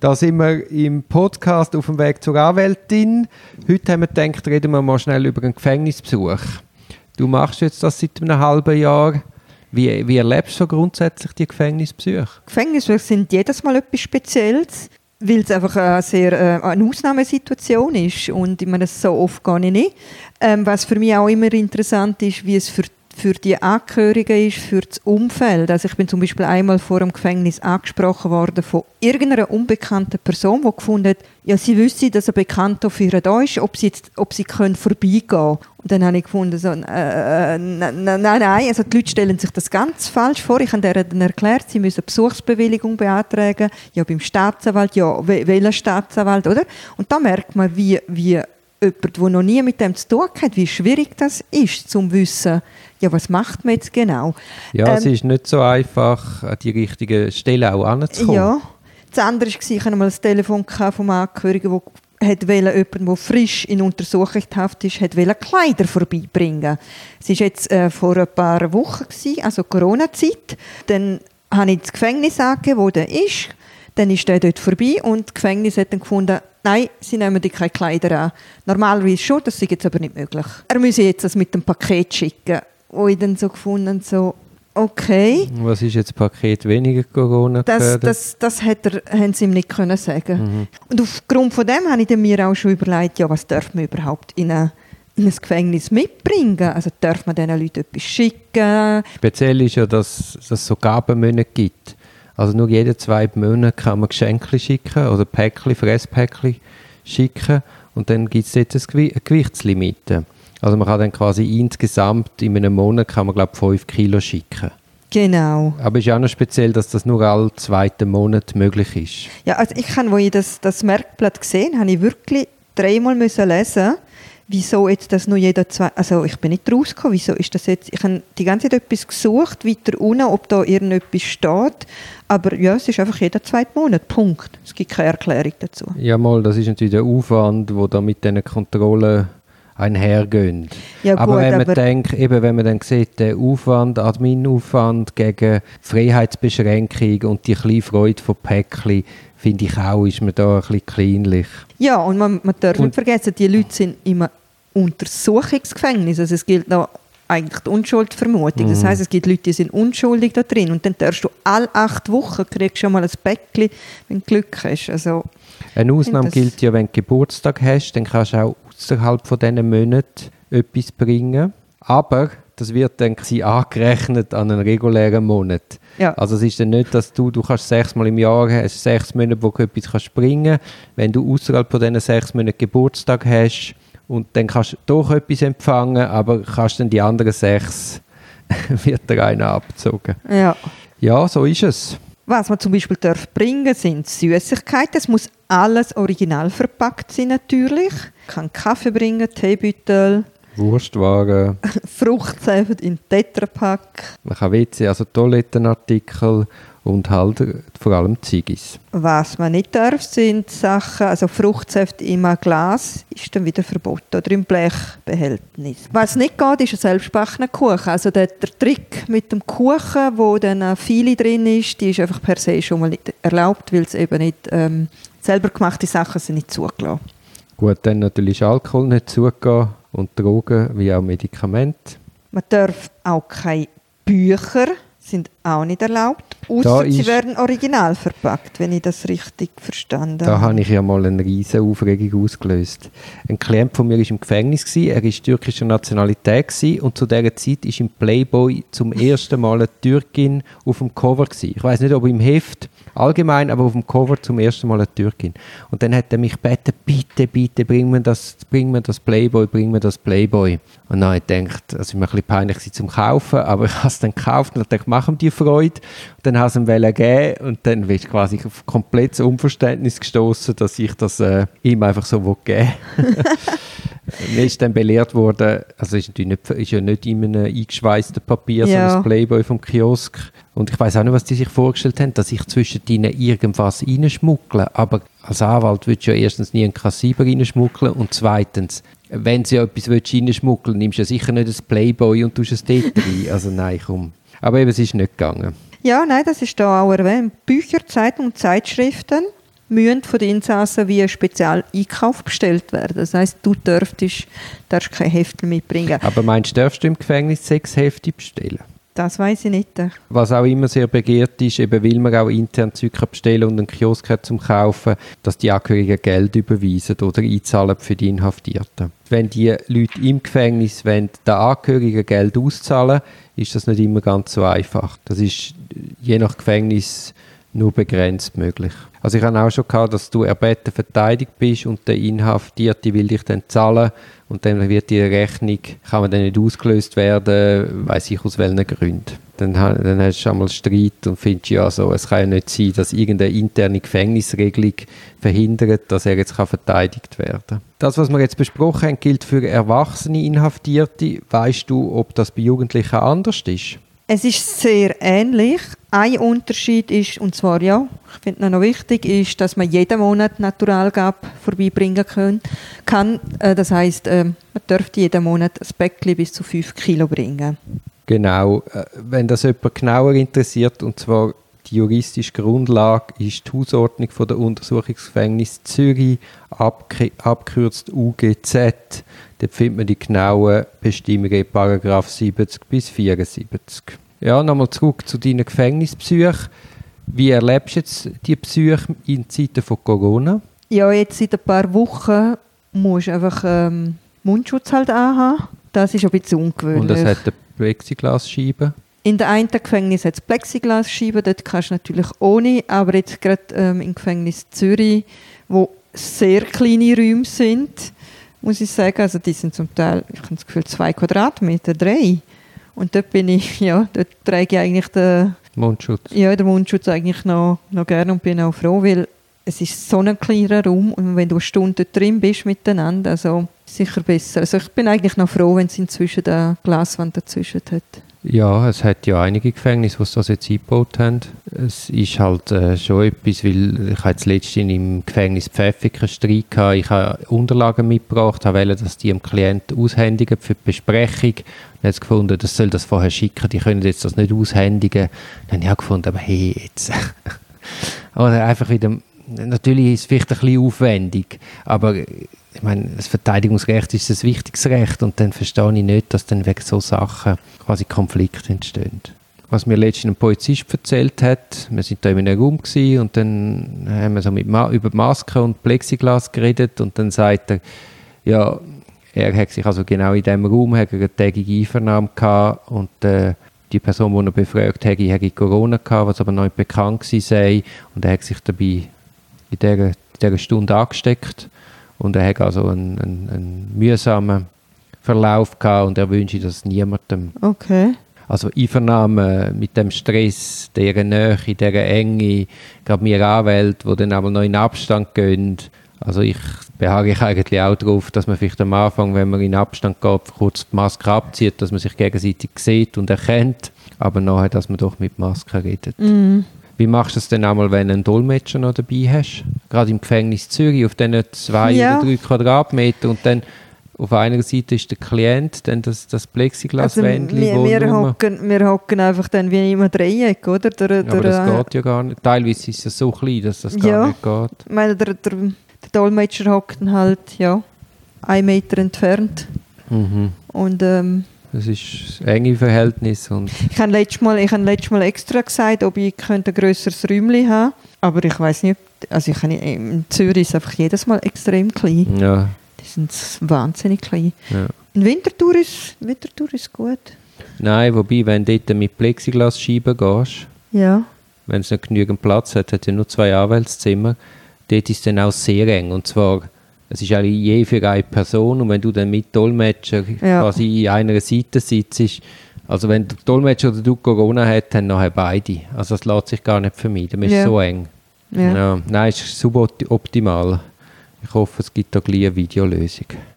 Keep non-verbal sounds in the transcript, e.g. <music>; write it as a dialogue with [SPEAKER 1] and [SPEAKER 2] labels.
[SPEAKER 1] Da sind wir im Podcast auf dem Weg zur Anwältin. Heute haben wir gedacht, reden wir mal schnell über einen Gefängnisbesuch. Du machst jetzt das seit einem halben Jahr. Wie, wie erlebst du grundsätzlich die Gefängnisbesuche?
[SPEAKER 2] Gefängnisbesuche sind jedes Mal etwas Spezielles, weil es einfach eine sehr äh, eine Ausnahmesituation ist und ich meine, so oft gar nicht. Ähm, was für mich auch immer interessant ist, wie es für für die Angehörigen ist, für das Umfeld. Also ich bin zum Beispiel einmal vor dem Gefängnis angesprochen worden von irgendeiner unbekannten Person, die gefunden hat, ja, sie wüsste, dass ein Bekannter für ihr da ist, ob sie, jetzt, ob sie können vorbeigehen können. Und dann habe ich gefunden, so, äh, äh nein, nein, nein, also die Leute stellen sich das ganz falsch vor. Ich habe ihnen erklärt, sie müssen Besuchsbewilligung beantragen, ja, beim Staatsanwalt, ja, welcher Staatsanwalt, oder? Und da merkt man, wie, wie jemand, der noch nie mit dem zu tun hat, wie schwierig das ist, zum wissen, ja, was macht man jetzt genau?
[SPEAKER 1] Ja, ähm, es ist nicht so einfach, an die richtige Stelle auch anzukommen.
[SPEAKER 2] Ja. Das andere war, ich hatte mal ein Telefon vom Angehörigen, der hat jemanden, der frisch in Untersuchungshaft ist, hat Kleider vorbeibringen. Es war jetzt äh, vor ein paar Wochen, gewesen, also Corona-Zeit. Dann habe ich das Gefängnis angegeben, wo der ist. Dann ist der dort vorbei und das Gefängnis hat dann gefunden, nein, sie nehmen dir keine Kleider an. Normalerweise schon, das ist jetzt aber nicht möglich. Er müsse jetzt das mit dem Paket schicken wo ich dann so gefunden so okay.
[SPEAKER 1] Was ist jetzt Paket weniger Corona
[SPEAKER 2] das, das, das hat er, haben sie ihm nicht können sagen. Mhm. Und aufgrund von dem habe ich mir auch schon überlegt, ja, was darf man überhaupt in, eine, in ein Gefängnis mitbringen? Also darf man diesen Leuten etwas schicken?
[SPEAKER 1] Speziell ist ja, dass, dass es so Gabenmonate gibt. Also nur jede zwei Monate kann man Geschenke schicken oder Päckchen, Fresspäckchen schicken und dann gibt es jetzt ein Gewichtslimite. Also man kann dann quasi insgesamt in einem Monat kann man glaube ich 5 Kilo schicken.
[SPEAKER 2] Genau.
[SPEAKER 1] Aber es ist auch noch speziell, dass das nur alle zweiten Monat möglich ist.
[SPEAKER 2] Ja, also ich habe, wo ich das, das Merkblatt gesehen habe, ich wirklich dreimal müssen lesen wieso jetzt das nur jeder zwei, also ich bin nicht rausgekommen, wieso ist das jetzt, ich habe die ganze Zeit etwas gesucht, weiter unten, ob da irgendetwas steht, aber ja, es ist einfach jeder zweite Monat, Punkt. Es gibt keine Erklärung dazu.
[SPEAKER 1] Ja mal, das ist natürlich der Aufwand, wo da mit diesen Kontrollen einhergehen. Ja, gut, aber wenn man aber denkt, eben wenn man dann sieht, der Aufwand, Adminaufwand gegen Freiheitsbeschränkung und die kleine Freude von Päckchen, finde ich auch, ist man da ein bisschen kleinlich.
[SPEAKER 2] Ja, und man, man darf und, nicht vergessen, die Leute sind immer Untersuchungsgefängnis. Also es gilt noch eigentlich die Unschuldsvermutung. Das mhm. heißt, es gibt Leute, die sind unschuldig da drin und dann darfst du alle acht Wochen kriegst schon mal ein Päckchen, wenn du Glück hast. Also,
[SPEAKER 1] Eine Ausnahme gilt ja, wenn du Geburtstag hast, dann kannst du auch außerhalb von diesen Monaten etwas bringen. Aber das wird dann angerechnet an einen regulären Monat. Ja. Also es ist dann nicht, dass du, du kannst sechsmal im Jahr hast, sechs Monate, wo du etwas kannst bringen Wenn du außerhalb von diesen sechs Monaten Geburtstag hast und dann kannst du doch etwas empfangen, aber kannst dann die anderen sechs, <laughs> wird der eine abgezogen.
[SPEAKER 2] Ja.
[SPEAKER 1] Ja, so ist es.
[SPEAKER 2] Was man zum Beispiel darf bringen sind Süßigkeiten. Es muss alles original verpackt sein natürlich. Man kann Kaffee bringen, Teebüttel.
[SPEAKER 1] Wurstwagen. <laughs>
[SPEAKER 2] Fruchtsäfte in Tetrapack.
[SPEAKER 1] Man kann WC, also Toilettenartikel und halt vor allem Ziggis.
[SPEAKER 2] Was man nicht darf, sind Sachen, also Fruchtsäfte im Glas ist dann wieder verboten oder im Blechbehältnis. Was nicht geht, ist ein selbstbackener Kuchen. Also der, der Trick mit dem Kuchen, wo dann viele drin ist, die ist einfach per se schon mal nicht erlaubt, weil es eben nicht ähm, selber gemachte Sachen sind nicht zugelassen.
[SPEAKER 1] Gut, dann natürlich Alkohol nicht zugehen und Drogen wie auch Medikamente.
[SPEAKER 2] Man darf auch keine Bücher sind auch nicht erlaubt, außer sie werden original verpackt, wenn ich das richtig verstanden
[SPEAKER 1] habe. Da habe ich ja mal eine riesige Aufregung ausgelöst. Ein Klient von mir war im Gefängnis, gewesen, er war türkischer Nationalität gewesen, und zu dieser Zeit war im Playboy zum ersten Mal eine Türkin auf dem Cover. Gewesen. Ich weiß nicht, ob im Heft allgemein, aber auf dem Cover zum ersten Mal eine Türkin. Und dann hat er mich gebeten, bitte, bitte, bring mir das, bring mir das Playboy, bring mir das Playboy. Und dann habe ich gedacht, es war mir ein bisschen peinlich zum Kaufen, aber <laughs> ich habe es dann gekauft und dachte, mach ihm die Freude. Und dann ich es ihm gegeben und dann bin ich quasi auf komplettes Unverständnis gestoßen, dass ich das äh, ihm einfach so geben <laughs> Mir ist dann belehrt worden, also ist, natürlich nicht, ist ja nicht in einem eingeschweißten Papier, ja. so ein Playboy vom Kiosk. Und ich weiß auch nicht, was die sich vorgestellt haben, dass ich zwischen ihnen irgendwas reinschmuggle. Aber als Anwalt würdest du ja erstens nie einen Kassiber reinschmuggeln und zweitens, wenn du ja etwas reinschmuggeln nimmst du ja sicher nicht ein Playboy und tust es dort rein. Also nein, komm. Aber eben, es ist nicht gegangen.
[SPEAKER 2] Ja, nein, das ist da auch erwähnt. Bücher, Zeitungen, Zeitschriften müssen von den Insassen wie ein Spezialeinkauf bestellt werden. Das heisst, du dürftest, darfst kein Heftel mitbringen.
[SPEAKER 1] Aber meinst du, darfst du im Gefängnis sechs Hefte bestellen?
[SPEAKER 2] Das weiß ich nicht.
[SPEAKER 1] Was auch immer sehr begehrt ist, eben weil man auch intern Zeug bestellen und einen Kiosk hat zum Kaufen, dass die Angehörigen Geld überweisen oder einzahlen für die Inhaftierten. Wenn die Leute im Gefängnis wollen, den Angehörigen Geld auszahlen, ist das nicht immer ganz so einfach. Das ist je nach Gefängnis nur begrenzt möglich. Also ich habe auch schon gehabt, dass du erbeten verteidigt bist und der Inhaftierte will dich dann zahlen und dann wird die Rechnung, kann man dann nicht ausgelöst werden, weiß ich aus welchen Gründen. Dann, dann hast du schon mal Streit und findest ja so, es kann ja nicht sein, dass irgendeine interne Gefängnisregelung verhindert, dass er jetzt kann verteidigt werden. Das, was wir jetzt besprochen haben, gilt für erwachsene Inhaftierte. Weißt du, ob das bei Jugendlichen anders ist?
[SPEAKER 2] Es ist sehr ähnlich. Ein Unterschied ist, und zwar ja, ich finde noch wichtig, ist, dass man jeden Monat Naturalgab vorbeibringen können, kann. Äh, das heißt, äh, man dürfte jeden Monat ein Päckchen bis zu 5 Kilo bringen.
[SPEAKER 1] Genau. Äh, wenn das jemand genauer interessiert, und zwar die juristische Grundlage ist die Hausordnung von der Untersuchungsgefängnis Zürich, abgekürzt UGZ. Dort findet man die genauen Bestimmungen Paragraph 70 bis 74. Ja, nochmal zurück zu deinen Gefängnisbesuchen. Wie erlebst du jetzt die Besuche in Zeiten von Corona?
[SPEAKER 2] Ja, jetzt seit ein paar Wochen musst du einfach ähm, Mundschutz halt anhaben. Das ist ein bisschen ungewöhnlich.
[SPEAKER 1] Und es hat eine Plexiglasscheibe?
[SPEAKER 2] In der einen Gefängnis hat es Plexiglasscheiben, dort kannst du natürlich ohne, aber jetzt gerade ähm, im Gefängnis Zürich, wo sehr kleine Räume sind, muss ich sagen. Also die sind zum Teil, ich habe das Gefühl, zwei Quadratmeter, drei. Und dort bin ich, <laughs> ja, dort trage ich eigentlich den
[SPEAKER 1] Mundschutz.
[SPEAKER 2] Ja, den Mundschutz eigentlich noch, noch gerne und bin auch froh, weil es ist so ein kleiner Raum und wenn du eine Stunde drin bist miteinander, also sicher besser. Also ich bin eigentlich noch froh, wenn es inzwischen eine Glaswand dazwischen hat.
[SPEAKER 1] Ja, es hat ja einige Gefängnisse, die das jetzt eingebaut haben. Es ist halt äh, schon etwas, weil ich jetzt letztens im Gefängnis Pfäffiker einen Streit hatte. Ich habe Unterlagen mitgebracht, wollte, dass die dem Klienten aushändigen für die Besprechung. Und jetzt gefunden, das soll das vorher schicken, die können jetzt das nicht aushändigen. Dann habe ich gefunden, aber hey, jetzt. <laughs> Oder einfach wieder, natürlich ist es vielleicht ein bisschen aufwendig, aber ich meine, das Verteidigungsrecht ist das wichtigste Recht und dann verstehe ich nicht, dass dann wegen so Sachen quasi Konflikte entstehen. Was mir letztens ein Polizist erzählt hat, wir sind da in einem Raum und dann haben wir so mit Ma über Masken und Plexiglas geredet und dann sagt er, ja, er hat sich also genau in diesem Raum hat eine tägige Einvernahme gehabt und äh, die Person, die er befragt hat, hatte Corona gehabt, was aber noch nicht bekannt sei und er hat sich dabei in dieser, Stunde angesteckt und er hat also einen, einen, einen mühsamen Verlauf gehabt und er wünscht das niemandem.
[SPEAKER 2] Okay.
[SPEAKER 1] Also Einvernahme mit dem Stress, dieser Nähe, dieser Enge, gerade mir Anwälte, die dann aber noch in Abstand gehen. Also ich beharre ich eigentlich auch darauf, dass man vielleicht am Anfang, wenn man in Abstand geht, kurz die Maske abzieht, dass man sich gegenseitig sieht und erkennt, aber nachher, dass man doch mit Maske redet.
[SPEAKER 2] Mm.
[SPEAKER 1] Wie machst du es denn einmal, wenn du einen Dolmetscher noch dabei hast? Gerade im Gefängnis Zürich, auf diesen zwei ja. oder drei Quadratmeter und dann auf einer Seite ist der Klient, dann das, das Plexiglaswändchen.
[SPEAKER 2] Also wir, wir, hocken, wir hocken einfach dann wie immer Dreieck, oder? Der,
[SPEAKER 1] der, aber das geht ja gar nicht. Teilweise ist es so klein, dass das gar nicht geht.
[SPEAKER 2] Ich meine, der, der, der Dolmetscher hockt halt, ja, einen Meter entfernt.
[SPEAKER 1] Mhm.
[SPEAKER 2] Und ähm,
[SPEAKER 1] das ist ein enge Verhältnis. Und
[SPEAKER 2] ich habe letztes Mal, ich habe letztes Mal extra gesagt, ob ich ein grösseres Räumchen haben aber ich weiß nicht, also ich nicht, in Zürich ist einfach jedes Mal extrem klein.
[SPEAKER 1] Ja.
[SPEAKER 2] Die sind wahnsinnig klein.
[SPEAKER 1] Ja.
[SPEAKER 2] In Winterthur ist, Winterthur ist gut.
[SPEAKER 1] Nein, wobei, wenn du dort mit Plexiglasscheiben gehst,
[SPEAKER 2] ja.
[SPEAKER 1] wenn es nicht genügend Platz hat, hat ja nur zwei Anwaltszimmer, dort ist es dann auch sehr eng. Und zwar es ist eigentlich je für eine Person und wenn du dann mit Dolmetscher ja. quasi in einer Seite sitzt, also wenn der Dolmetscher oder du Corona hat, dann nachher beide. Also das lässt sich gar nicht vermeiden, man ist ja. so eng. Ja. Ja. Nein, es ist suboptimal. Ich hoffe, es gibt da gleich eine Videolösung.